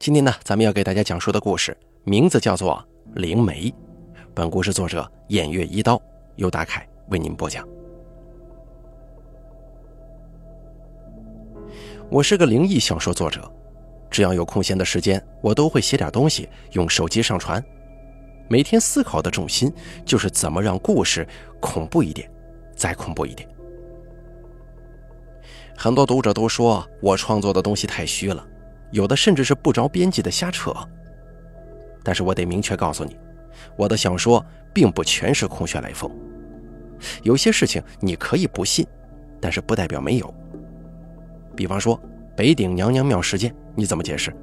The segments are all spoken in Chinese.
今天呢，咱们要给大家讲述的故事名字叫做《灵媒》。本故事作者偃月一刀，由大凯为您播讲。我是个灵异小说作者，只要有空闲的时间，我都会写点东西，用手机上传。每天思考的重心就是怎么让故事恐怖一点，再恐怖一点。很多读者都说我创作的东西太虚了。有的甚至是不着边际的瞎扯，但是我得明确告诉你，我的小说并不全是空穴来风。有些事情你可以不信，但是不代表没有。比方说北顶娘娘庙事件，你怎么解释？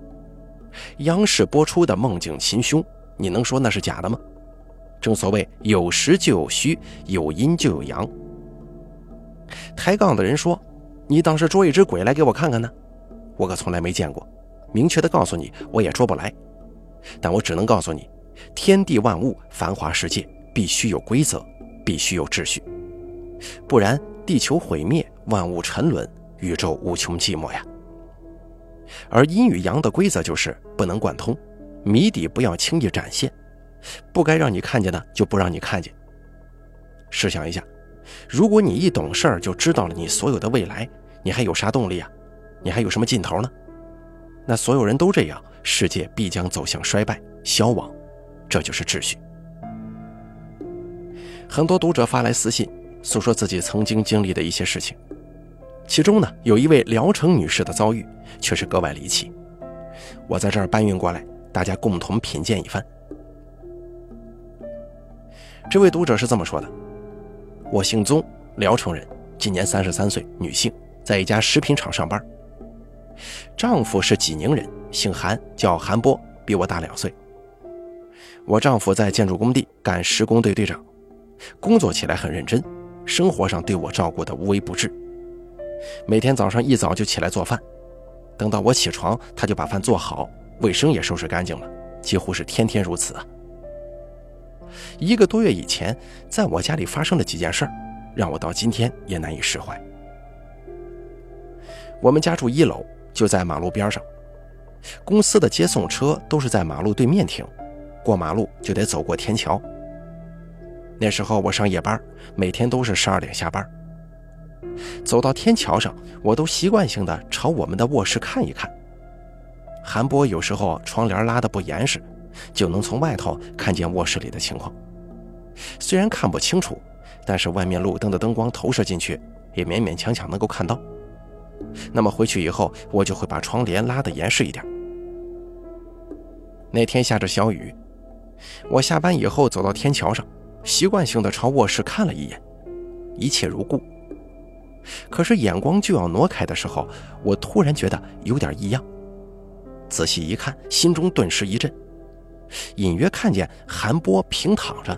央视播出的梦境秦凶，你能说那是假的吗？正所谓有实就有虚，有阴就有阳。抬杠的人说，你当时捉一只鬼来给我看看呢？我可从来没见过。明确的告诉你，我也捉不来，但我只能告诉你，天地万物、繁华世界必须有规则，必须有秩序，不然地球毁灭，万物沉沦，宇宙无穷寂寞呀。而阴与阳的规则就是不能贯通，谜底不要轻易展现，不该让你看见的就不让你看见。试想一下，如果你一懂事儿就知道了你所有的未来，你还有啥动力啊？你还有什么劲头呢？那所有人都这样，世界必将走向衰败、消亡，这就是秩序。很多读者发来私信，诉说自己曾经经历的一些事情，其中呢，有一位聊城女士的遭遇却是格外离奇。我在这儿搬运过来，大家共同品鉴一番。这位读者是这么说的：“我姓宗，聊城人，今年三十三岁，女性，在一家食品厂上班。”丈夫是济宁人，姓韩，叫韩波，比我大两岁。我丈夫在建筑工地干施工队队长，工作起来很认真，生活上对我照顾的无微不至。每天早上一早就起来做饭，等到我起床，他就把饭做好，卫生也收拾干净了，几乎是天天如此。一个多月以前，在我家里发生了几件事儿，让我到今天也难以释怀。我们家住一楼。就在马路边上，公司的接送车都是在马路对面停，过马路就得走过天桥。那时候我上夜班，每天都是十二点下班。走到天桥上，我都习惯性的朝我们的卧室看一看。韩波有时候窗帘拉的不严实，就能从外头看见卧室里的情况。虽然看不清楚，但是外面路灯的灯光投射进去，也勉勉强强能够看到。那么回去以后，我就会把窗帘拉得严实一点。那天下着小雨，我下班以后走到天桥上，习惯性的朝卧室看了一眼，一切如故。可是眼光就要挪开的时候，我突然觉得有点异样。仔细一看，心中顿时一震，隐约看见韩波平躺着，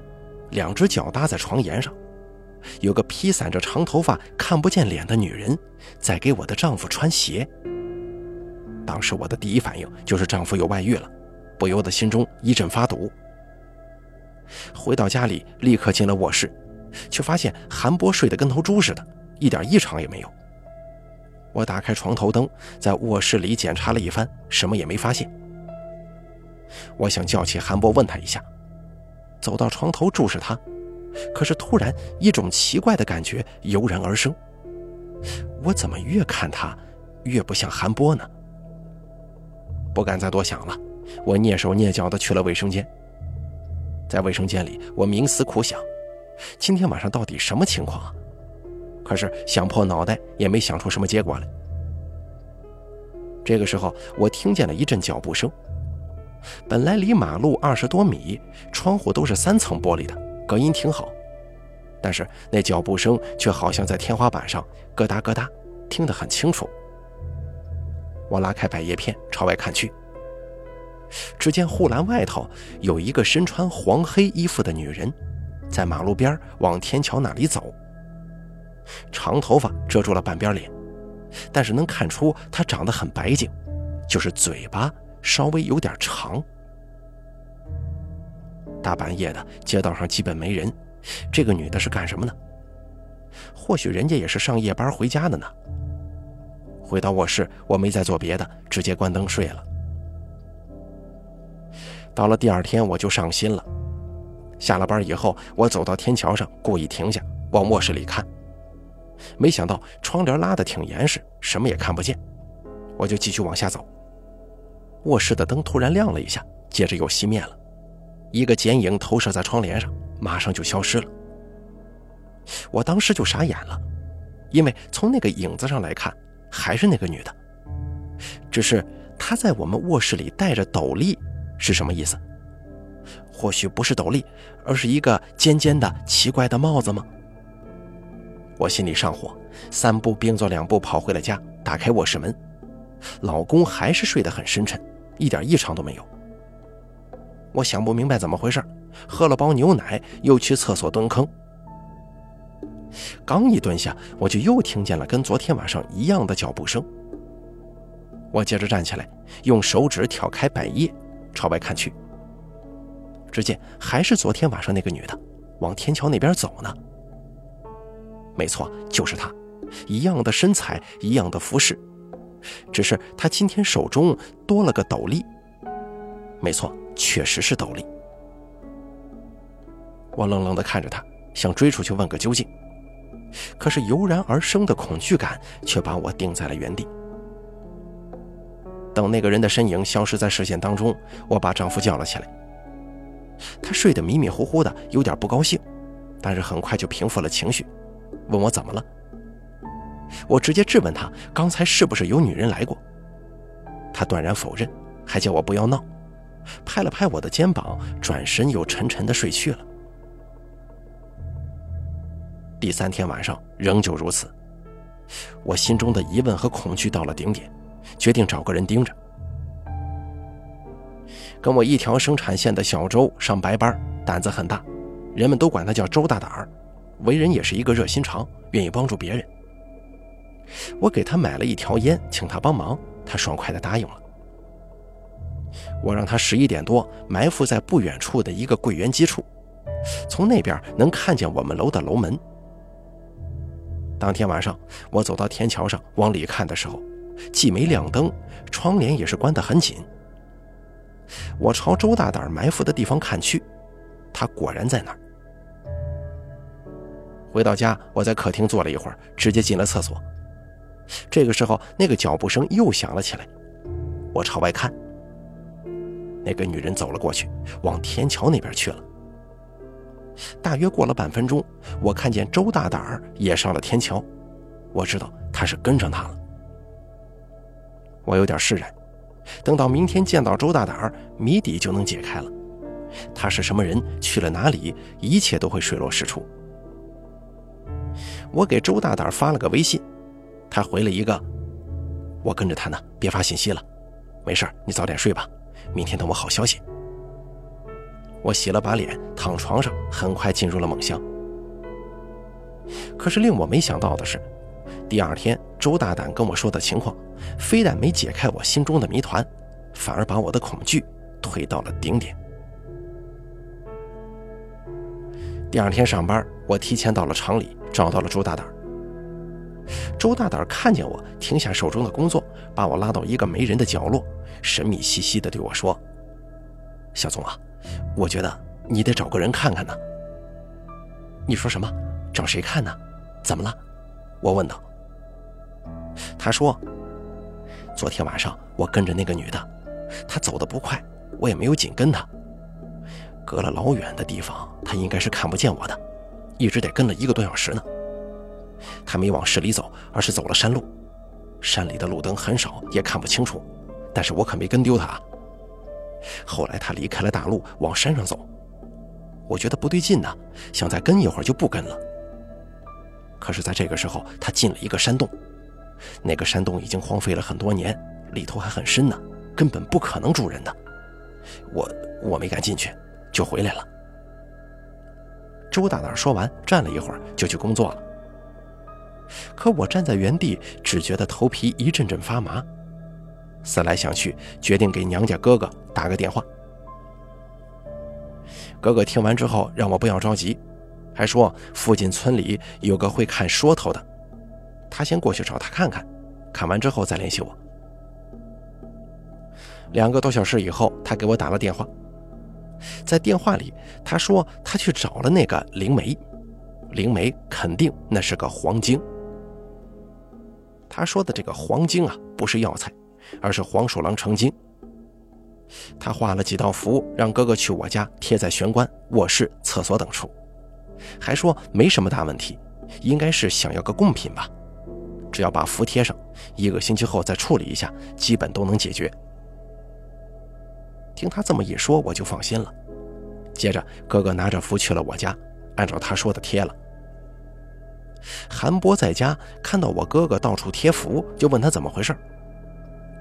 两只脚搭在床沿上。有个披散着长头发、看不见脸的女人，在给我的丈夫穿鞋。当时我的第一反应就是丈夫有外遇了，不由得心中一阵发堵。回到家里，立刻进了卧室，却发现韩波睡得跟头猪似的，一点异常也没有。我打开床头灯，在卧室里检查了一番，什么也没发现。我想叫起韩波问他一下，走到床头注视他。可是突然，一种奇怪的感觉油然而生。我怎么越看他，越不像韩波呢？不敢再多想了，我蹑手蹑脚地去了卫生间。在卫生间里，我冥思苦想，今天晚上到底什么情况啊？可是想破脑袋也没想出什么结果来。这个时候，我听见了一阵脚步声。本来离马路二十多米，窗户都是三层玻璃的。隔音挺好，但是那脚步声却好像在天花板上咯哒咯哒，听得很清楚。我拉开百叶片朝外看去，只见护栏外头有一个身穿黄黑衣服的女人，在马路边往天桥那里走。长头发遮住了半边脸，但是能看出她长得很白净，就是嘴巴稍微有点长。大半夜的，街道上基本没人，这个女的是干什么呢？或许人家也是上夜班回家的呢。回到卧室，我没再做别的，直接关灯睡了。到了第二天，我就上心了。下了班以后，我走到天桥上，故意停下，往卧室里看。没想到窗帘拉得挺严实，什么也看不见。我就继续往下走。卧室的灯突然亮了一下，接着又熄灭了。一个剪影投射在窗帘上，马上就消失了。我当时就傻眼了，因为从那个影子上来看，还是那个女的，只是她在我们卧室里戴着斗笠，是什么意思？或许不是斗笠，而是一个尖尖的、奇怪的帽子吗？我心里上火，三步并作两步跑回了家，打开卧室门，老公还是睡得很深沉，一点异常都没有。我想不明白怎么回事，喝了包牛奶，又去厕所蹲坑。刚一蹲下，我就又听见了跟昨天晚上一样的脚步声。我接着站起来，用手指挑开百叶，朝外看去。只见还是昨天晚上那个女的，往天桥那边走呢。没错，就是她，一样的身材，一样的服饰，只是她今天手中多了个斗笠。没错，确实是斗笠。我愣愣地看着他，想追出去问个究竟，可是油然而生的恐惧感却把我定在了原地。等那个人的身影消失在视线当中，我把丈夫叫了起来。他睡得迷迷糊糊的，有点不高兴，但是很快就平复了情绪，问我怎么了。我直接质问他刚才是不是有女人来过。他断然否认，还叫我不要闹，拍了拍我的肩膀，转身又沉沉的睡去了。第三天晚上仍旧如此，我心中的疑问和恐惧到了顶点，决定找个人盯着。跟我一条生产线的小周上白班，胆子很大，人们都管他叫周大胆儿，为人也是一个热心肠，愿意帮助别人。我给他买了一条烟，请他帮忙，他爽快地答应了。我让他十一点多埋伏在不远处的一个柜员机处，从那边能看见我们楼的楼门。当天晚上，我走到天桥上往里看的时候，既没亮灯，窗帘也是关得很紧。我朝周大胆埋伏的地方看去，他果然在那儿。回到家，我在客厅坐了一会儿，直接进了厕所。这个时候，那个脚步声又响了起来。我朝外看，那个女人走了过去，往天桥那边去了。大约过了半分钟，我看见周大胆也上了天桥，我知道他是跟上他了。我有点释然。等到明天见到周大胆谜底就能解开了。他是什么人？去了哪里？一切都会水落石出。我给周大胆发了个微信，他回了一个：“我跟着他呢，别发信息了。没事你早点睡吧。明天等我好消息。”我洗了把脸，躺床上，很快进入了梦乡。可是令我没想到的是。第二天，周大胆跟我说的情况，非但没解开我心中的谜团，反而把我的恐惧推到了顶点。第二天上班，我提前到了厂里，找到了周大胆。周大胆看见我，停下手中的工作，把我拉到一个没人的角落，神秘兮兮地对我说：“小宗啊，我觉得你得找个人看看呢。”“你说什么？找谁看呢？怎么了？”我问道。他说：“昨天晚上我跟着那个女的，她走得不快，我也没有紧跟她。隔了老远的地方，她应该是看不见我的，一直得跟了一个多小时呢。他没往市里走，而是走了山路。山里的路灯很少，也看不清楚，但是我可没跟丢他。后来他离开了大路，往山上走。我觉得不对劲呢，想再跟一会儿就不跟了。可是，在这个时候，他进了一个山洞。”那个山洞已经荒废了很多年，里头还很深呢，根本不可能住人的。我我没敢进去，就回来了。周大胆说完，站了一会儿，就去工作了。可我站在原地，只觉得头皮一阵阵发麻。思来想去，决定给娘家哥哥打个电话。哥哥听完之后，让我不要着急，还说附近村里有个会看说头的。他先过去找他看看，看完之后再联系我。两个多小时以后，他给我打了电话，在电话里，他说他去找了那个灵媒，灵媒肯定那是个黄精。他说的这个黄精啊，不是药材，而是黄鼠狼成精。他画了几道符，让哥哥去我家贴在玄关、卧室、厕所等处，还说没什么大问题，应该是想要个贡品吧。只要把符贴上，一个星期后再处理一下，基本都能解决。听他这么一说，我就放心了。接着，哥哥拿着符去了我家，按照他说的贴了。韩波在家看到我哥哥到处贴符，就问他怎么回事。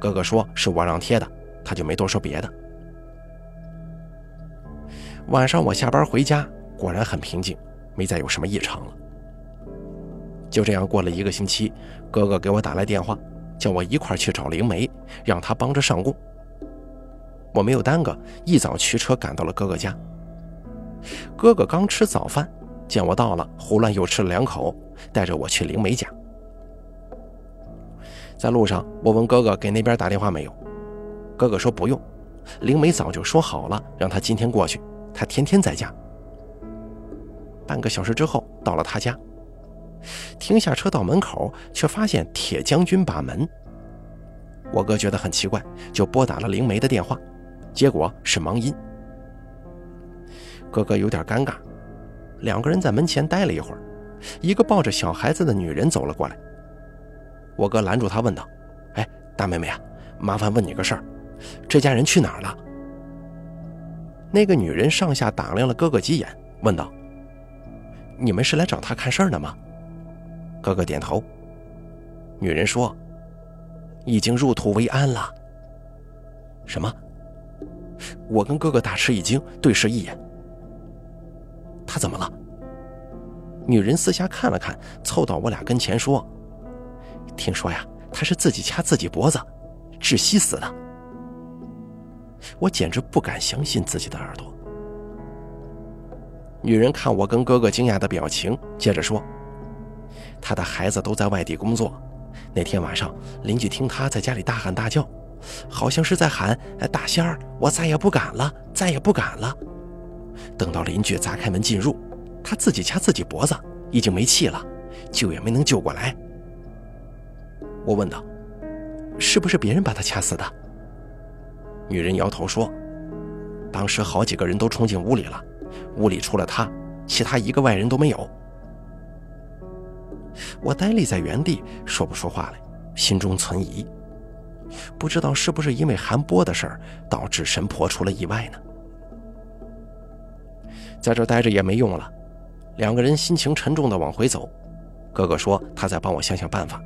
哥哥说是我让贴的，他就没多说别的。晚上我下班回家，果然很平静，没再有什么异常了。就这样过了一个星期，哥哥给我打来电话，叫我一块去找灵媒，让他帮着上供。我没有耽搁，一早驱车赶到了哥哥家。哥哥刚吃早饭，见我到了，胡乱又吃了两口，带着我去灵梅家。在路上，我问哥哥给那边打电话没有，哥哥说不用，灵梅早就说好了，让他今天过去，他天天在家。半个小时之后，到了他家。停下车到门口，却发现铁将军把门。我哥觉得很奇怪，就拨打了灵梅的电话，结果是忙音。哥哥有点尴尬，两个人在门前待了一会儿，一个抱着小孩子的女人走了过来。我哥拦住她，问道：“哎，大妹妹啊，麻烦问你个事儿，这家人去哪儿了？”那个女人上下打量了哥哥几眼，问道：“你们是来找他看事儿的吗？”哥哥点头。女人说：“已经入土为安了。”什么？我跟哥哥大吃一惊，对视一眼。怎么了？女人四下看了看，凑到我俩跟前说：“听说呀，他是自己掐自己脖子，窒息死的。”我简直不敢相信自己的耳朵。女人看我跟哥哥惊讶的表情，接着说。他的孩子都在外地工作。那天晚上，邻居听他在家里大喊大叫，好像是在喊：“大仙儿，我再也不敢了，再也不敢了。”等到邻居砸开门进入，他自己掐自己脖子，已经没气了，救也没能救过来。我问道：“是不是别人把他掐死的？”女人摇头说：“当时好几个人都冲进屋里了，屋里除了他，其他一个外人都没有。”我呆立在原地，说不出话来，心中存疑，不知道是不是因为韩波的事儿导致神婆出了意外呢？在这待着也没用了，两个人心情沉重的往回走。哥哥说他在帮我想想办法，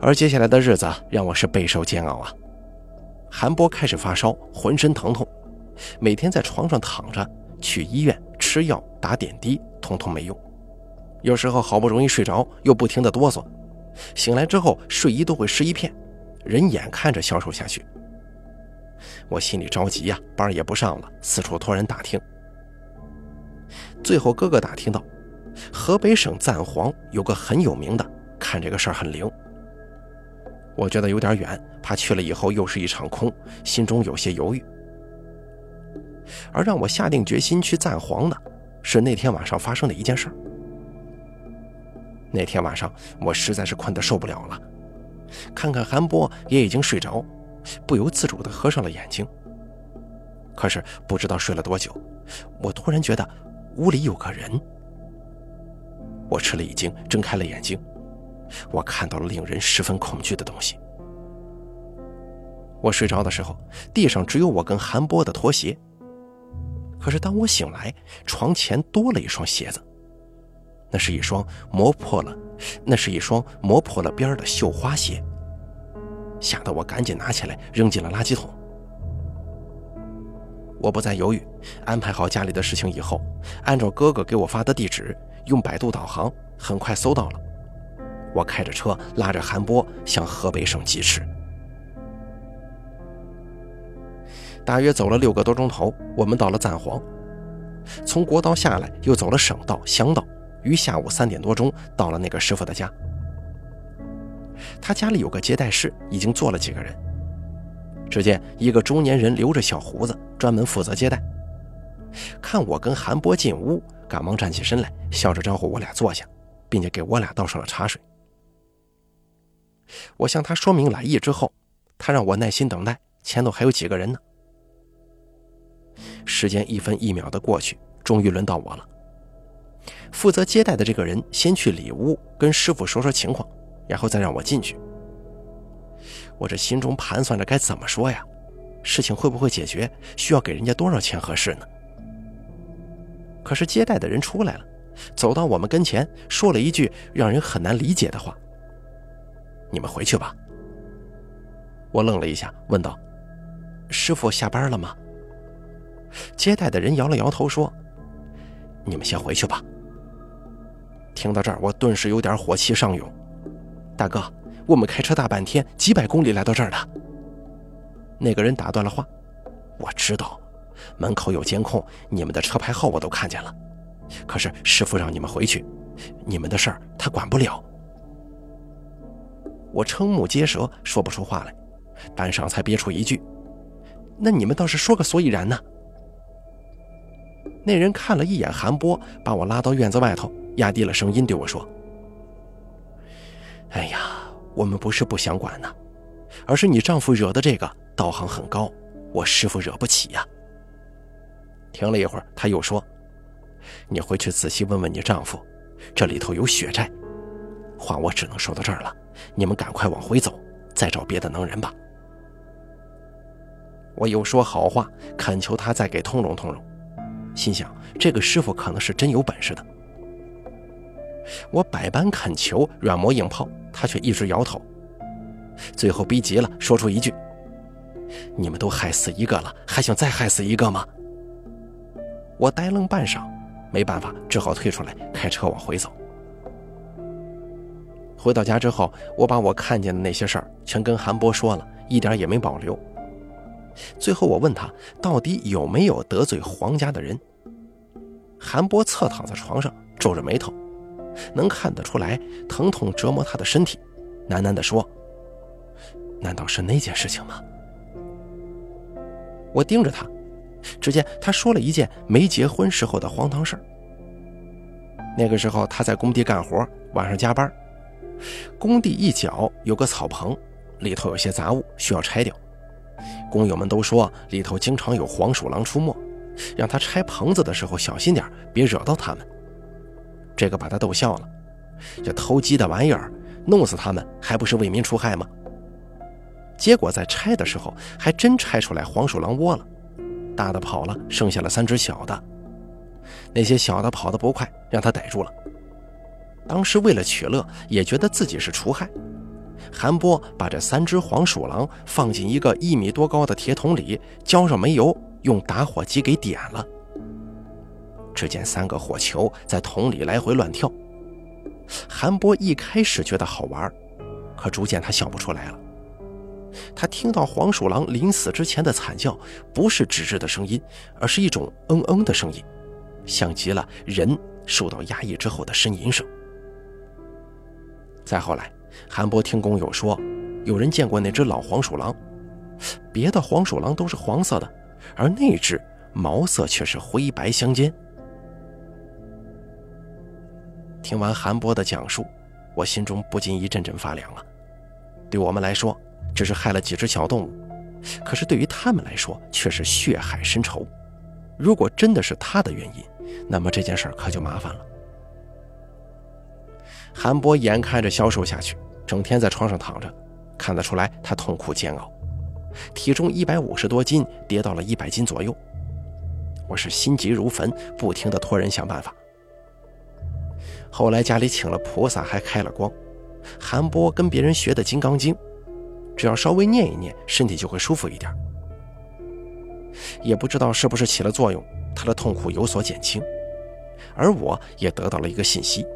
而接下来的日子让我是备受煎熬啊！韩波开始发烧，浑身疼痛，每天在床上躺着，去医院吃药打点滴，通通没用。有时候好不容易睡着，又不停的哆嗦，醒来之后睡衣都会湿一片，人眼看着消瘦下去。我心里着急呀，班也不上了，四处托人打听。最后哥哥打听到，河北省赞皇有个很有名的，看这个事儿很灵。我觉得有点远，怕去了以后又是一场空，心中有些犹豫。而让我下定决心去赞皇的，是那天晚上发生的一件事儿。那天晚上，我实在是困得受不了了，看看韩波也已经睡着，不由自主地合上了眼睛。可是不知道睡了多久，我突然觉得屋里有个人。我吃了一惊，睁开了眼睛，我看到了令人十分恐惧的东西。我睡着的时候，地上只有我跟韩波的拖鞋。可是当我醒来，床前多了一双鞋子。那是一双磨破了，那是一双磨破了边的绣花鞋，吓得我赶紧拿起来扔进了垃圾桶。我不再犹豫，安排好家里的事情以后，按照哥哥给我发的地址，用百度导航，很快搜到了。我开着车拉着韩波向河北省疾驰。大约走了六个多钟头，我们到了赞皇，从国道下来，又走了省道、乡道。于下午三点多钟到了那个师傅的家，他家里有个接待室，已经坐了几个人。只见一个中年人留着小胡子，专门负责接待。看我跟韩波进屋，赶忙站起身来，笑着招呼我俩坐下，并且给我俩倒上了茶水。我向他说明来意之后，他让我耐心等待，前头还有几个人呢。时间一分一秒的过去，终于轮到我了。负责接待的这个人先去里屋跟师傅说说情况，然后再让我进去。我这心中盘算着该怎么说呀？事情会不会解决？需要给人家多少钱合适呢？可是接待的人出来了，走到我们跟前，说了一句让人很难理解的话：“你们回去吧。”我愣了一下，问道：“师傅下班了吗？”接待的人摇了摇头说：“你们先回去吧。”听到这儿，我顿时有点火气上涌。大哥，我们开车大半天，几百公里来到这儿的。那个人打断了话：“我知道，门口有监控，你们的车牌号我都看见了。可是师傅让你们回去，你们的事儿他管不了。”我瞠目结舌，说不出话来，半晌才憋出一句：“那你们倒是说个所以然呢？”那人看了一眼韩波，把我拉到院子外头，压低了声音对我说：“哎呀，我们不是不想管呢，而是你丈夫惹的这个道行很高，我师傅惹不起呀。”停了一会儿，他又说：“你回去仔细问问你丈夫，这里头有血债。话我只能说到这儿了，你们赶快往回走，再找别的能人吧。”我又说好话，恳求他再给通融通融。心想，这个师傅可能是真有本事的。我百般恳求，软磨硬泡，他却一直摇头。最后逼急了，说出一句：“你们都害死一个了，还想再害死一个吗？”我呆愣半晌，没办法，只好退出来，开车往回走。回到家之后，我把我看见的那些事儿全跟韩波说了，一点也没保留。最后，我问他到底有没有得罪黄家的人。韩波侧躺在床上，皱着眉头，能看得出来疼痛折磨他的身体，喃喃地说：“难道是那件事情吗？”我盯着他，只见他说了一件没结婚时候的荒唐事儿那个时候他在工地干活，晚上加班，工地一角有个草棚，里头有些杂物需要拆掉。工友们都说里头经常有黄鼠狼出没，让他拆棚子的时候小心点，别惹到他们。这个把他逗笑了，这偷鸡的玩意儿，弄死他们还不是为民除害吗？结果在拆的时候，还真拆出来黄鼠狼窝了，大的跑了，剩下了三只小的。那些小的跑得不快，让他逮住了。当时为了取乐，也觉得自己是除害。韩波把这三只黄鼠狼放进一个一米多高的铁桶里，浇上煤油，用打火机给点了。只见三个火球在桶里来回乱跳。韩波一开始觉得好玩，可逐渐他笑不出来了。他听到黄鼠狼临死之前的惨叫，不是吱吱的声音，而是一种嗯嗯的声音，像极了人受到压抑之后的呻吟声。再后来。韩波听工友说，有人见过那只老黄鼠狼，别的黄鼠狼都是黄色的，而那只毛色却是灰白相间。听完韩波的讲述，我心中不禁一阵阵发凉啊！对我们来说，只是害了几只小动物，可是对于他们来说，却是血海深仇。如果真的是他的原因，那么这件事可就麻烦了。韩波眼看着消瘦下去，整天在床上躺着，看得出来他痛苦煎熬，体重一百五十多斤，跌到了一百斤左右。我是心急如焚，不停地托人想办法。后来家里请了菩萨，还开了光。韩波跟别人学的《金刚经》，只要稍微念一念，身体就会舒服一点。也不知道是不是起了作用，他的痛苦有所减轻，而我也得到了一个信息。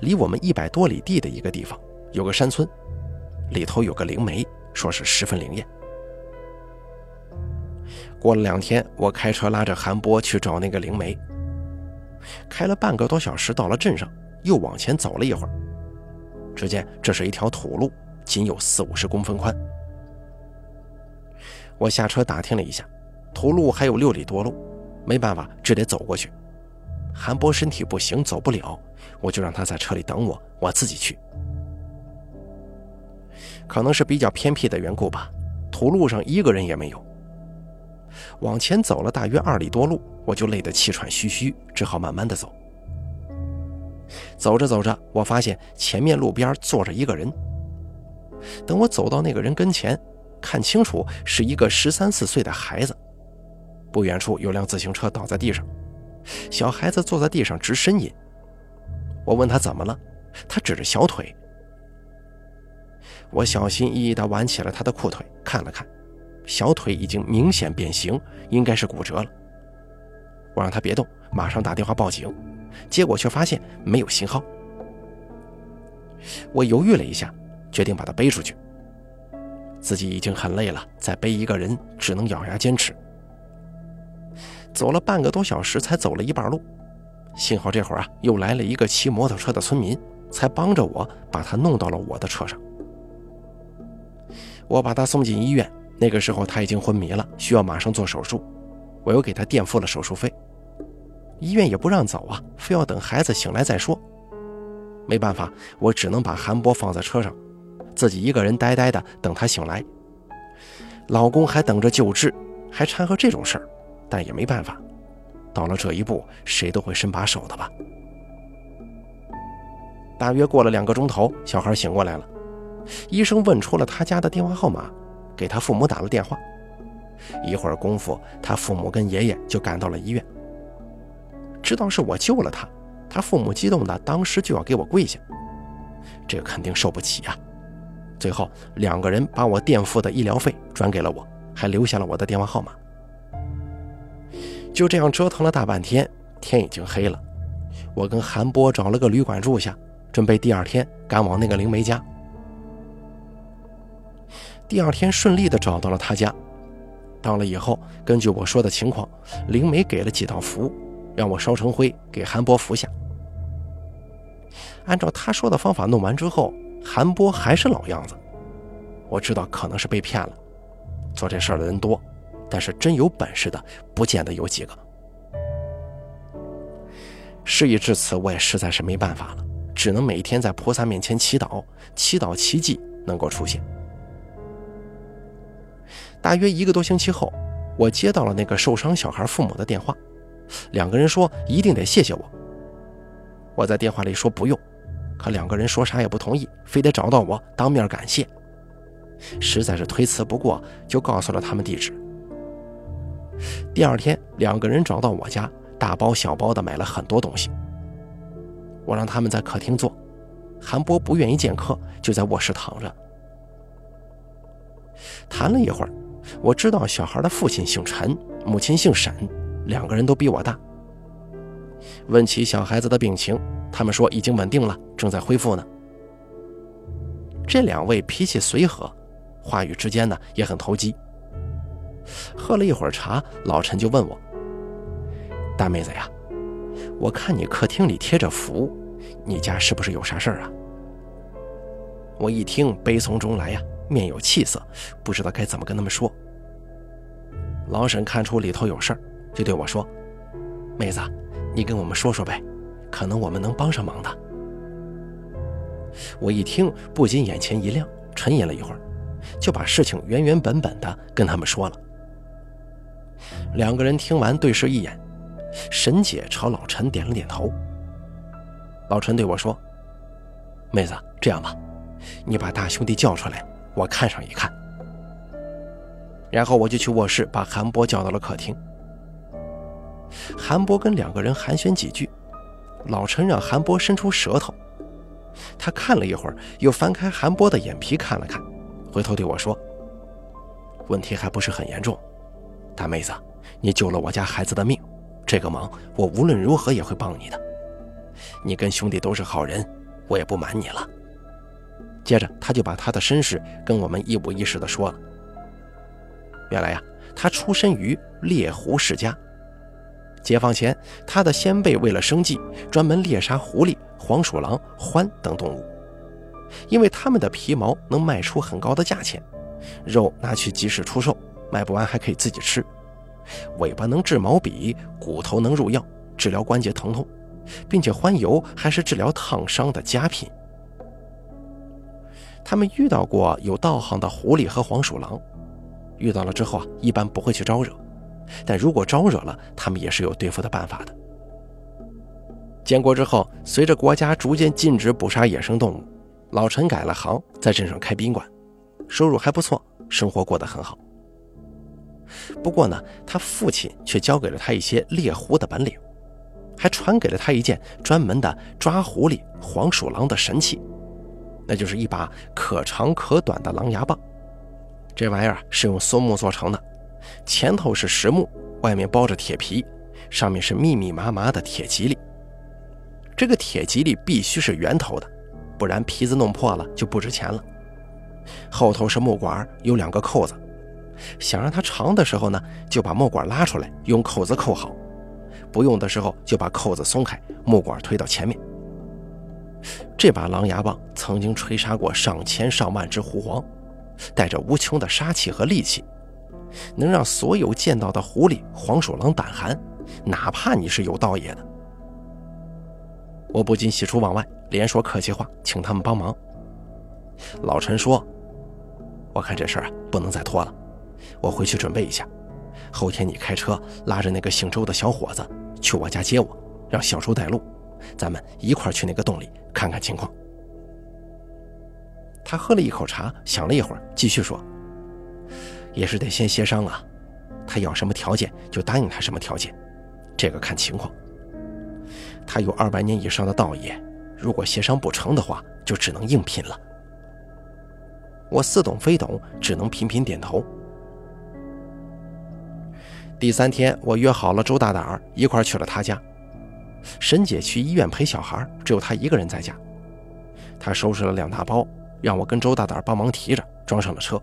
离我们一百多里地的一个地方，有个山村，里头有个灵媒，说是十分灵验。过了两天，我开车拉着韩波去找那个灵媒。开了半个多小时，到了镇上，又往前走了一会儿，只见这是一条土路，仅有四五十公分宽。我下车打听了一下，土路还有六里多路，没办法，只得走过去。韩波身体不行，走不了，我就让他在车里等我，我自己去。可能是比较偏僻的缘故吧，土路上一个人也没有。往前走了大约二里多路，我就累得气喘吁吁，只好慢慢的走。走着走着，我发现前面路边坐着一个人。等我走到那个人跟前，看清楚是一个十三四岁的孩子。不远处有辆自行车倒在地上，小孩子坐在地上直呻吟。我问他怎么了，他指着小腿。我小心翼翼地挽起了他的裤腿，看了看，小腿已经明显变形，应该是骨折了。我让他别动，马上打电话报警，结果却发现没有信号。我犹豫了一下，决定把他背出去。自己已经很累了，再背一个人，只能咬牙坚持。走了半个多小时，才走了一半路，幸好这会儿啊，又来了一个骑摩托车的村民，才帮着我把他弄到了我的车上。我把他送进医院，那个时候他已经昏迷了，需要马上做手术。我又给他垫付了手术费。医院也不让走啊，非要等孩子醒来再说。没办法，我只能把韩波放在车上，自己一个人呆呆的等他醒来。老公还等着救治，还掺和这种事儿，但也没办法。到了这一步，谁都会伸把手的吧。大约过了两个钟头，小孩醒过来了。医生问出了他家的电话号码，给他父母打了电话。一会儿功夫，他父母跟爷爷就赶到了医院。知道是我救了他，他父母激动的当时就要给我跪下。这肯定受不起啊！最后两个人把我垫付的医疗费转给了我，还留下了我的电话号码。就这样折腾了大半天，天已经黑了。我跟韩波找了个旅馆住下，准备第二天赶往那个灵梅家。第二天顺利的找到了他家，到了以后，根据我说的情况，灵媒给了几道符，让我烧成灰给韩波服下。按照他说的方法弄完之后，韩波还是老样子。我知道可能是被骗了，做这事儿的人多，但是真有本事的不见得有几个。事已至此，我也实在是没办法了，只能每天在菩萨面前祈祷，祈祷奇迹能够出现。大约一个多星期后，我接到了那个受伤小孩父母的电话，两个人说一定得谢谢我。我在电话里说不用，可两个人说啥也不同意，非得找到我当面感谢。实在是推辞不过，就告诉了他们地址。第二天，两个人找到我家，大包小包的买了很多东西。我让他们在客厅坐，韩波不愿意见客，就在卧室躺着。谈了一会儿。我知道小孩的父亲姓陈，母亲姓沈，两个人都比我大。问起小孩子的病情，他们说已经稳定了，正在恢复呢。这两位脾气随和，话语之间呢也很投机。喝了一会儿茶，老陈就问我：“大妹子呀，我看你客厅里贴着符，你家是不是有啥事儿啊？”我一听，悲从中来呀。面有气色，不知道该怎么跟他们说。老沈看出里头有事儿，就对我说：“妹子，你跟我们说说呗，可能我们能帮上忙的。”我一听，不禁眼前一亮，沉吟了一会儿，就把事情原原本本的跟他们说了。两个人听完，对视一眼，沈姐朝老陈点了点头。老陈对我说：“妹子，这样吧，你把大兄弟叫出来。”我看上一看，然后我就去卧室把韩波叫到了客厅。韩波跟两个人寒暄几句，老陈让韩波伸出舌头，他看了一会儿，又翻开韩波的眼皮看了看，回头对我说：“问题还不是很严重，大妹子，你救了我家孩子的命，这个忙我无论如何也会帮你的。你跟兄弟都是好人，我也不瞒你了。”接着，他就把他的身世跟我们一五一十的说了。原来呀，他出身于猎狐世家。解放前，他的先辈为了生计，专门猎杀狐狸、黄鼠狼、獾等动物，因为他们的皮毛能卖出很高的价钱，肉拿去集市出售，卖不完还可以自己吃。尾巴能治毛笔，骨头能入药，治疗关节疼痛，并且獾油还是治疗烫伤的佳品。他们遇到过有道行的狐狸和黄鼠狼，遇到了之后啊，一般不会去招惹，但如果招惹了，他们也是有对付的办法的。建国之后，随着国家逐渐禁止捕杀野生动物，老陈改了行，在镇上开宾馆，收入还不错，生活过得很好。不过呢，他父亲却教给了他一些猎狐的本领，还传给了他一件专门的抓狐狸、黄鼠狼的神器，那就是一把可长可短的狼牙棒。这玩意儿是用松木做成的，前头是实木，外面包着铁皮，上面是密密麻麻的铁蒺藜。这个铁蒺藜必须是圆头的，不然皮子弄破了就不值钱了。后头是木管，有两个扣子。想让它长的时候呢，就把木管拉出来，用扣子扣好；不用的时候就把扣子松开，木管推到前面。这把狼牙棒曾经锤杀过上千上万只狐黄，带着无穷的杀气和戾气，能让所有见到的狐狸、黄鼠狼胆寒，哪怕你是有道爷的。我不禁喜出望外，连说客气话，请他们帮忙。老陈说：“我看这事儿啊，不能再拖了。”我回去准备一下，后天你开车拉着那个姓周的小伙子去我家接我，让小周带路，咱们一块儿去那个洞里看看情况。他喝了一口茶，想了一会儿，继续说：“也是得先协商啊，他要什么条件就答应他什么条件，这个看情况。他有二百年以上的道业，如果协商不成的话，就只能硬拼了。”我似懂非懂，只能频频点头。第三天，我约好了周大胆儿一块去了他家。沈姐去医院陪小孩，只有她一个人在家。她收拾了两大包，让我跟周大胆帮忙提着，装上了车。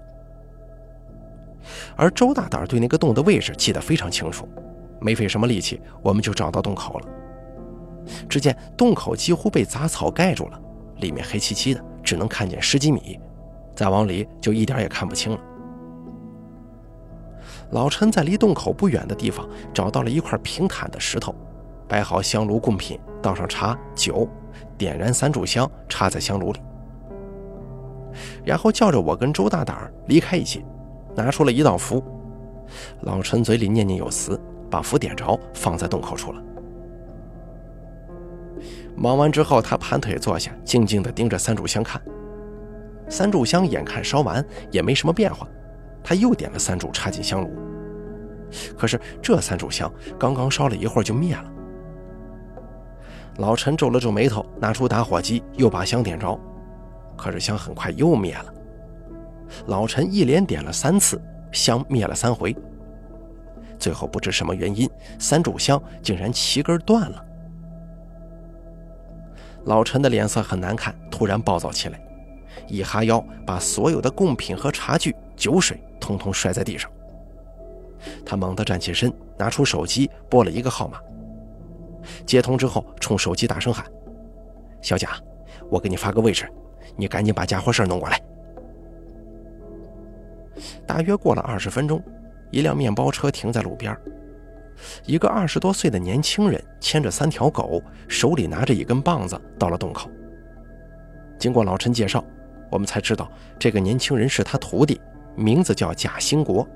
而周大胆对那个洞的位置记得非常清楚，没费什么力气，我们就找到洞口了。只见洞口几乎被杂草盖住了，里面黑漆漆的，只能看见十几米，再往里就一点也看不清了。老陈在离洞口不远的地方找到了一块平坦的石头，摆好香炉供品，倒上茶酒，点燃三炷香，插在香炉里，然后叫着我跟周大胆儿离开一些，拿出了一道符。老陈嘴里念念有词，把符点着，放在洞口处了。忙完之后，他盘腿坐下，静静地盯着三炷香看。三炷香眼看烧完，也没什么变化。他又点了三炷，插进香炉。可是这三炷香刚刚烧了一会儿就灭了。老陈皱了皱眉头，拿出打火机，又把香点着。可是香很快又灭了。老陈一连点了三次，香灭了三回。最后不知什么原因，三炷香竟然齐根断了。老陈的脸色很难看，突然暴躁起来，一哈腰，把所有的贡品和茶具、酒水。通通摔在地上。他猛地站起身，拿出手机拨了一个号码。接通之后，冲手机大声喊：“小贾，我给你发个位置，你赶紧把家伙事儿弄过来。”大约过了二十分钟，一辆面包车停在路边。一个二十多岁的年轻人牵着三条狗，手里拿着一根棒子，到了洞口。经过老陈介绍，我们才知道这个年轻人是他徒弟。名字叫贾兴国，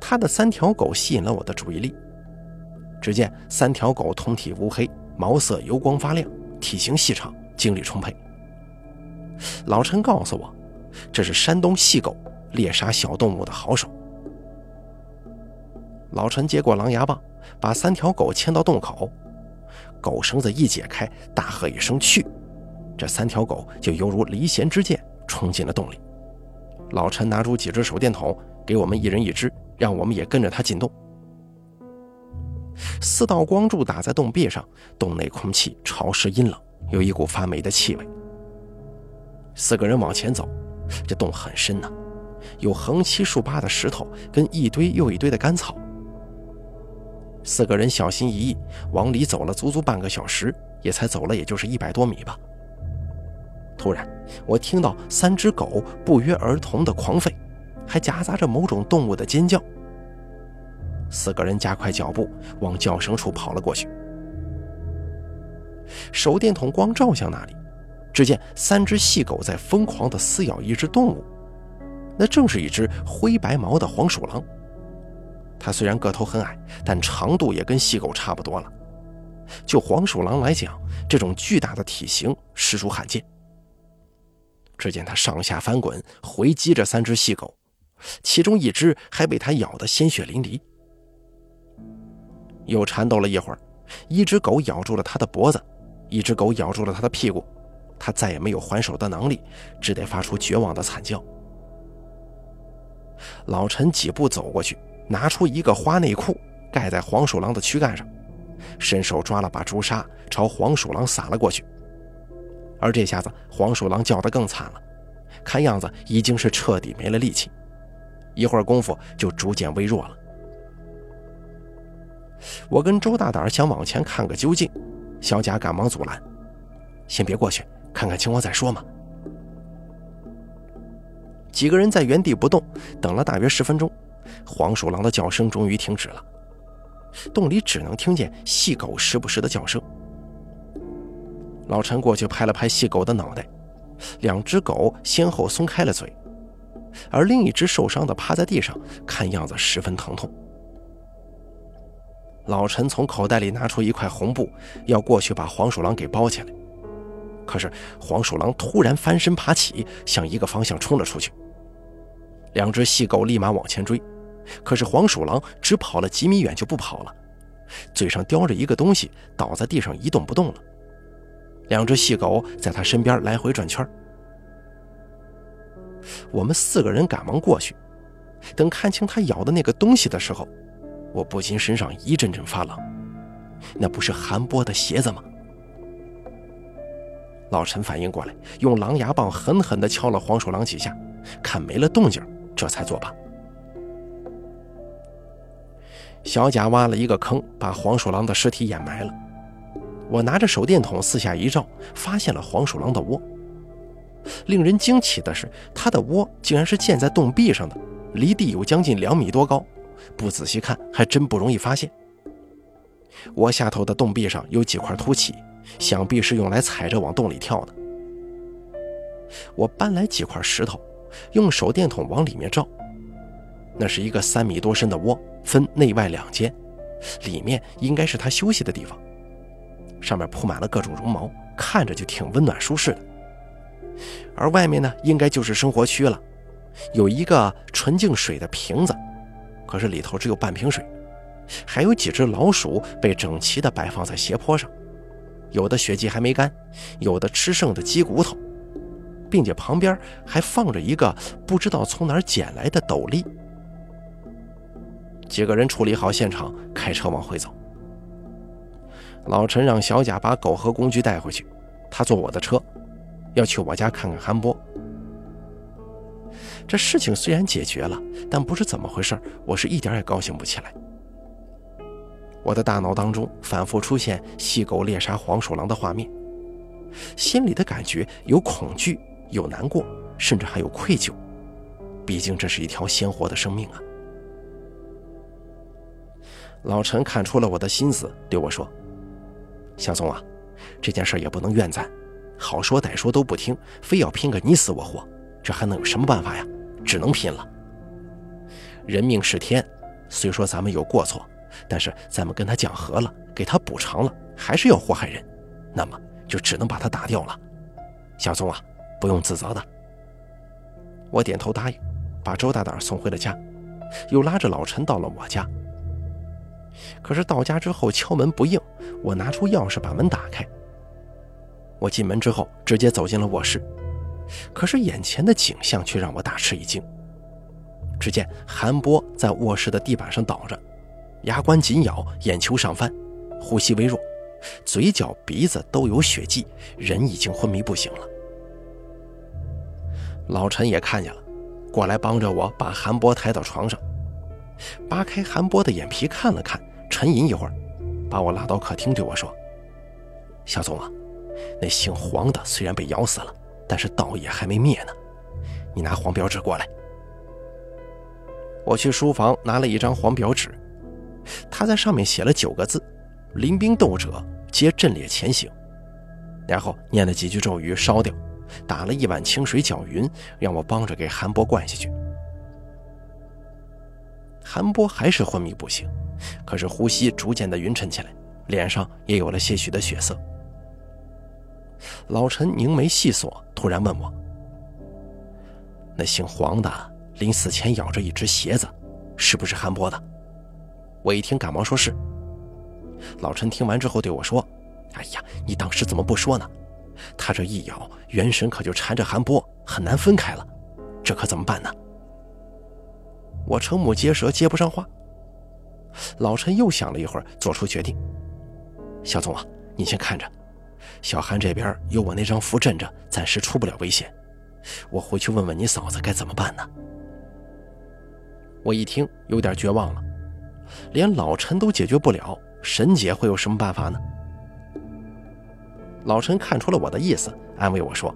他的三条狗吸引了我的注意力。只见三条狗通体乌黑，毛色油光发亮，体型细长，精力充沛。老陈告诉我，这是山东细狗，猎杀小动物的好手。老陈接过狼牙棒，把三条狗牵到洞口，狗绳子一解开，大喝一声“去”，这三条狗就犹如离弦之箭，冲进了洞里。老陈拿出几只手电筒，给我们一人一只，让我们也跟着他进洞。四道光柱打在洞壁上，洞内空气潮湿阴冷，有一股发霉的气味。四个人往前走，这洞很深呐，有横七竖八的石头跟一堆又一堆的干草。四个人小心翼翼往里走了足足半个小时，也才走了也就是一百多米吧。突然，我听到三只狗不约而同的狂吠，还夹杂着某种动物的尖叫。四个人加快脚步往叫声处跑了过去。手电筒光照向那里，只见三只细狗在疯狂地撕咬一只动物，那正是一只灰白毛的黄鼠狼。它虽然个头很矮，但长度也跟细狗差不多了。就黄鼠狼来讲，这种巨大的体型实属罕见。只见它上下翻滚，回击着三只细狗，其中一只还被它咬得鲜血淋漓。又缠斗了一会儿，一只狗咬住了他的脖子，一只狗咬住了他的屁股，他再也没有还手的能力，只得发出绝望的惨叫。老陈几步走过去。拿出一个花内裤盖在黄鼠狼的躯干上，伸手抓了把朱砂朝黄鼠狼撒了过去。而这下子黄鼠狼叫得更惨了，看样子已经是彻底没了力气，一会儿功夫就逐渐微弱了。我跟周大胆想往前看个究竟，小贾赶忙阻拦：“先别过去，看看情况再说嘛。”几个人在原地不动，等了大约十分钟。黄鼠狼的叫声终于停止了，洞里只能听见细狗时不时的叫声。老陈过去拍了拍细狗的脑袋，两只狗先后松开了嘴，而另一只受伤的趴在地上，看样子十分疼痛。老陈从口袋里拿出一块红布，要过去把黄鼠狼给包起来，可是黄鼠狼突然翻身爬起，向一个方向冲了出去。两只细狗立马往前追。可是黄鼠狼只跑了几米远就不跑了，嘴上叼着一个东西，倒在地上一动不动了。两只细狗在它身边来回转圈。我们四个人赶忙过去，等看清它咬的那个东西的时候，我不禁身上一阵阵发冷。那不是韩波的鞋子吗？老陈反应过来，用狼牙棒狠狠地敲了黄鼠狼几下，看没了动静，这才作罢。小贾挖了一个坑，把黄鼠狼的尸体掩埋了。我拿着手电筒四下一照，发现了黄鼠狼的窝。令人惊奇的是，它的窝竟然是建在洞壁上的，离地有将近两米多高。不仔细看，还真不容易发现。窝下头的洞壁上有几块凸起，想必是用来踩着往洞里跳的。我搬来几块石头，用手电筒往里面照。那是一个三米多深的窝，分内外两间，里面应该是他休息的地方。上面铺满了各种绒毛，看着就挺温暖舒适的。而外面呢，应该就是生活区了，有一个纯净水的瓶子，可是里头只有半瓶水，还有几只老鼠被整齐地摆放在斜坡上，有的血迹还没干，有的吃剩的鸡骨头，并且旁边还放着一个不知道从哪捡来的斗笠。几个人处理好现场，开车往回走。老陈让小贾把狗和工具带回去，他坐我的车，要去我家看看韩波。这事情虽然解决了，但不知怎么回事，我是一点也高兴不起来。我的大脑当中反复出现细狗猎杀黄鼠狼的画面，心里的感觉有恐惧，有难过，甚至还有愧疚。毕竟这是一条鲜活的生命啊！老陈看出了我的心思，对我说：“小松啊，这件事也不能怨咱，好说歹说都不听，非要拼个你死我活，这还能有什么办法呀？只能拼了。人命是天，虽说咱们有过错，但是咱们跟他讲和了，给他补偿了，还是要祸害人，那么就只能把他打掉了。小松啊，不用自责的。”我点头答应，把周大胆送回了家，又拉着老陈到了我家。可是到家之后敲门不应，我拿出钥匙把门打开。我进门之后直接走进了卧室，可是眼前的景象却让我大吃一惊。只见韩波在卧室的地板上倒着，牙关紧咬，眼球上翻，呼吸微弱，嘴角鼻子都有血迹，人已经昏迷不醒了。老陈也看见了，过来帮着我把韩波抬到床上。扒开韩波的眼皮看了看，沉吟一会儿，把我拉到客厅对我说：“小宗啊，那姓黄的虽然被咬死了，但是道也还没灭呢。你拿黄表纸过来。”我去书房拿了一张黄表纸，他在上面写了九个字：“临兵斗者皆阵列前行。”然后念了几句咒语，烧掉，打了一碗清水搅匀，让我帮着给韩波灌下去。韩波还是昏迷不醒，可是呼吸逐渐的匀称起来，脸上也有了些许的血色。老陈凝眉细锁，突然问我：“那姓黄的临死前咬着一只鞋子，是不是韩波的？”我一听，赶忙说是。老陈听完之后对我说：“哎呀，你当时怎么不说呢？他这一咬，元神可就缠着韩波，很难分开了，这可怎么办呢？”我瞠目结舌，接不上话。老陈又想了一会儿，做出决定：“小总啊，你先看着。”小韩这边有我那张符镇着，暂时出不了危险。我回去问问你嫂子该怎么办呢？我一听有点绝望了，连老陈都解决不了，沈姐会有什么办法呢？老陈看出了我的意思，安慰我说：“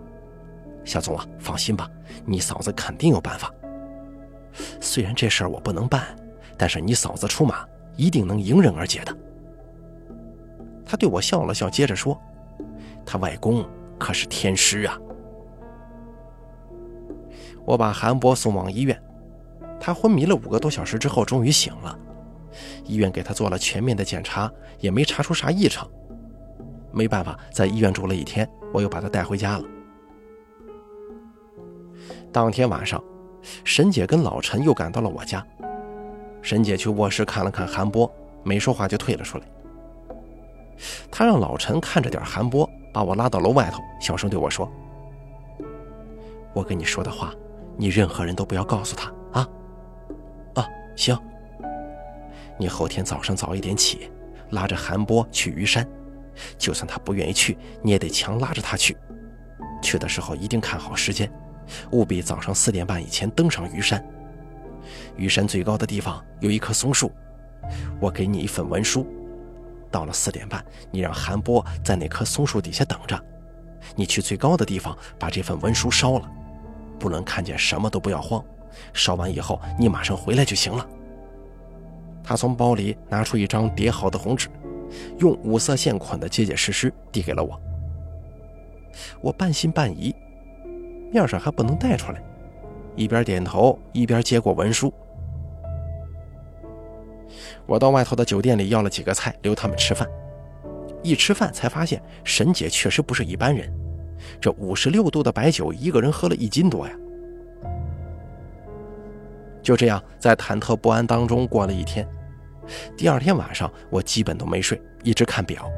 小总啊，放心吧，你嫂子肯定有办法。虽然这事儿我不能办，但是你嫂子出马，一定能迎刃而解的。”他对我笑了笑，接着说。他外公可是天师啊！我把韩波送往医院，他昏迷了五个多小时之后终于醒了。医院给他做了全面的检查，也没查出啥异常。没办法，在医院住了一天，我又把他带回家了。当天晚上，沈姐跟老陈又赶到了我家。沈姐去卧室看了看韩波，没说话就退了出来。他让老陈看着点韩波。把我拉到楼外头，小声对我说：“我跟你说的话，你任何人都不要告诉他啊！啊，行。你后天早上早一点起，拉着韩波去虞山，就算他不愿意去，你也得强拉着他去。去的时候一定看好时间，务必早上四点半以前登上虞山。虞山最高的地方有一棵松树，我给你一份文书。”到了四点半，你让韩波在那棵松树底下等着。你去最高的地方，把这份文书烧了，不论看见什么都不要慌。烧完以后，你马上回来就行了。他从包里拿出一张叠好的红纸，用五色线捆得结结实实，递给了我。我半信半疑，面上还不能带出来，一边点头一边接过文书。我到外头的酒店里要了几个菜，留他们吃饭。一吃饭才发现，沈姐确实不是一般人。这五十六度的白酒，一个人喝了一斤多呀。就这样，在忐忑不安当中过了一天。第二天晚上，我基本都没睡，一直看表。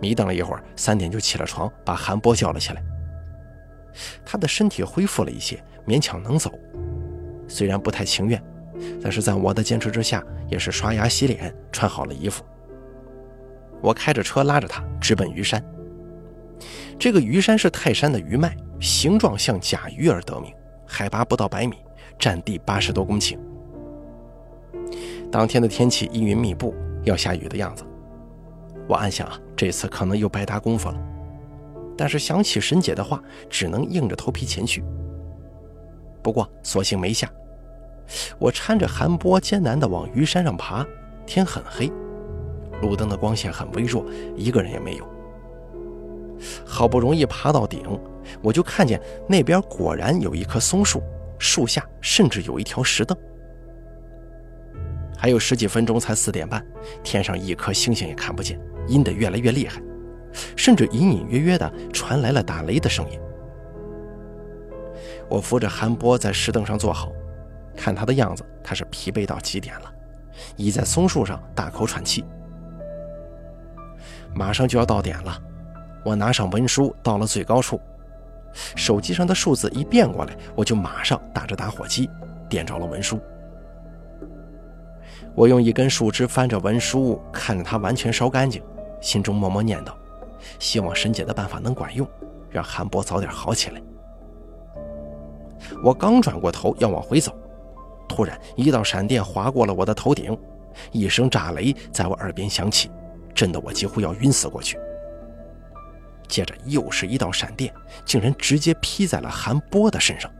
迷瞪了一会儿，三点就起了床，把韩波叫了起来。他的身体恢复了一些，勉强能走，虽然不太情愿。但是在我的坚持之下，也是刷牙洗脸，穿好了衣服。我开着车拉着他直奔虞山。这个虞山是泰山的余脉，形状像甲鱼而得名，海拔不到百米，占地八十多公顷。当天的天气阴云密布，要下雨的样子。我暗想啊，这次可能又白搭功夫了。但是想起沈姐的话，只能硬着头皮前去。不过所幸没下。我搀着韩波艰难地往鱼山上爬，天很黑，路灯的光线很微弱，一个人也没有。好不容易爬到顶，我就看见那边果然有一棵松树，树下甚至有一条石凳。还有十几分钟才四点半，天上一颗星星也看不见，阴得越来越厉害，甚至隐隐约约地传来了打雷的声音。我扶着韩波在石凳上坐好。看他的样子，他是疲惫到极点了，倚在松树上大口喘气。马上就要到点了，我拿上文书到了最高处，手机上的数字一变过来，我就马上打着打火机点着了文书。我用一根树枝翻着文书，看着它完全烧干净，心中默默念叨：希望沈姐的办法能管用，让韩博早点好起来。我刚转过头要往回走。突然，一道闪电划过了我的头顶，一声炸雷在我耳边响起，震得我几乎要晕死过去。接着又是一道闪电，竟然直接劈在了韩波的身上。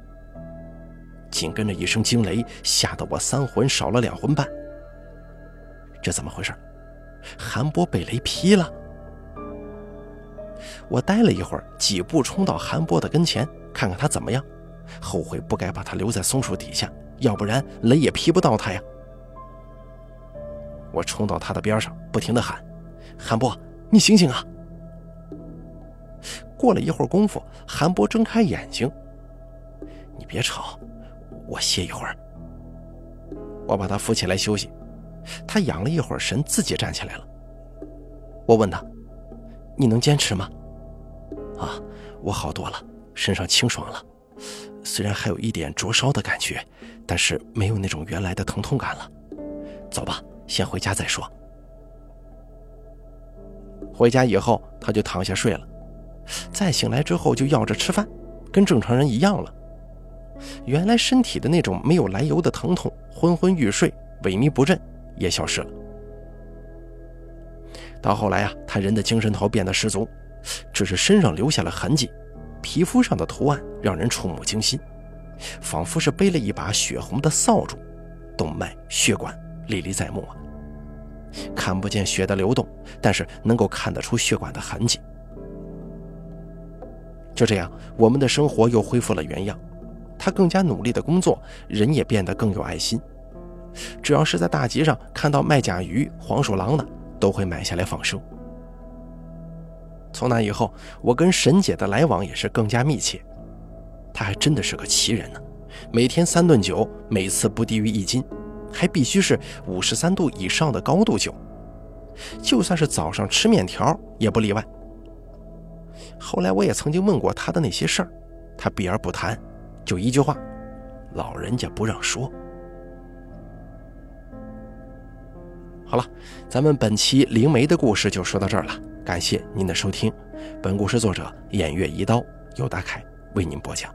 紧跟着一声惊雷，吓得我三魂少了两魂半。这怎么回事？韩波被雷劈了？我呆了一会儿，几步冲到韩波的跟前，看看他怎么样。后悔不该把他留在松树底下，要不然雷也劈不到他呀。我冲到他的边上，不停地喊：“韩波，你醒醒啊！”过了一会儿功夫，韩波睁开眼睛：“你别吵，我歇一会儿。”我把他扶起来休息。他养了一会儿神，自己站起来了。我问他：“你能坚持吗？”“啊，我好多了，身上清爽了。”虽然还有一点灼烧的感觉，但是没有那种原来的疼痛感了。走吧，先回家再说。回家以后，他就躺下睡了。再醒来之后，就要着吃饭，跟正常人一样了。原来身体的那种没有来由的疼痛、昏昏欲睡、萎靡不振也消失了。到后来啊，他人的精神头变得十足，只是身上留下了痕迹。皮肤上的图案让人触目惊心，仿佛是背了一把血红的扫帚，动脉、血管历历在目啊！看不见血的流动，但是能够看得出血管的痕迹。就这样，我们的生活又恢复了原样。他更加努力的工作，人也变得更有爱心。只要是在大集上看到卖甲鱼、黄鼠狼的，都会买下来放生。从那以后，我跟沈姐的来往也是更加密切。他还真的是个奇人呢，每天三顿酒，每次不低于一斤，还必须是五十三度以上的高度酒。就算是早上吃面条也不例外。后来我也曾经问过他的那些事儿，他避而不谈，就一句话：老人家不让说。好了，咱们本期灵媒的故事就说到这儿了。感谢您的收听，本故事作者偃月一刀由大凯为您播讲。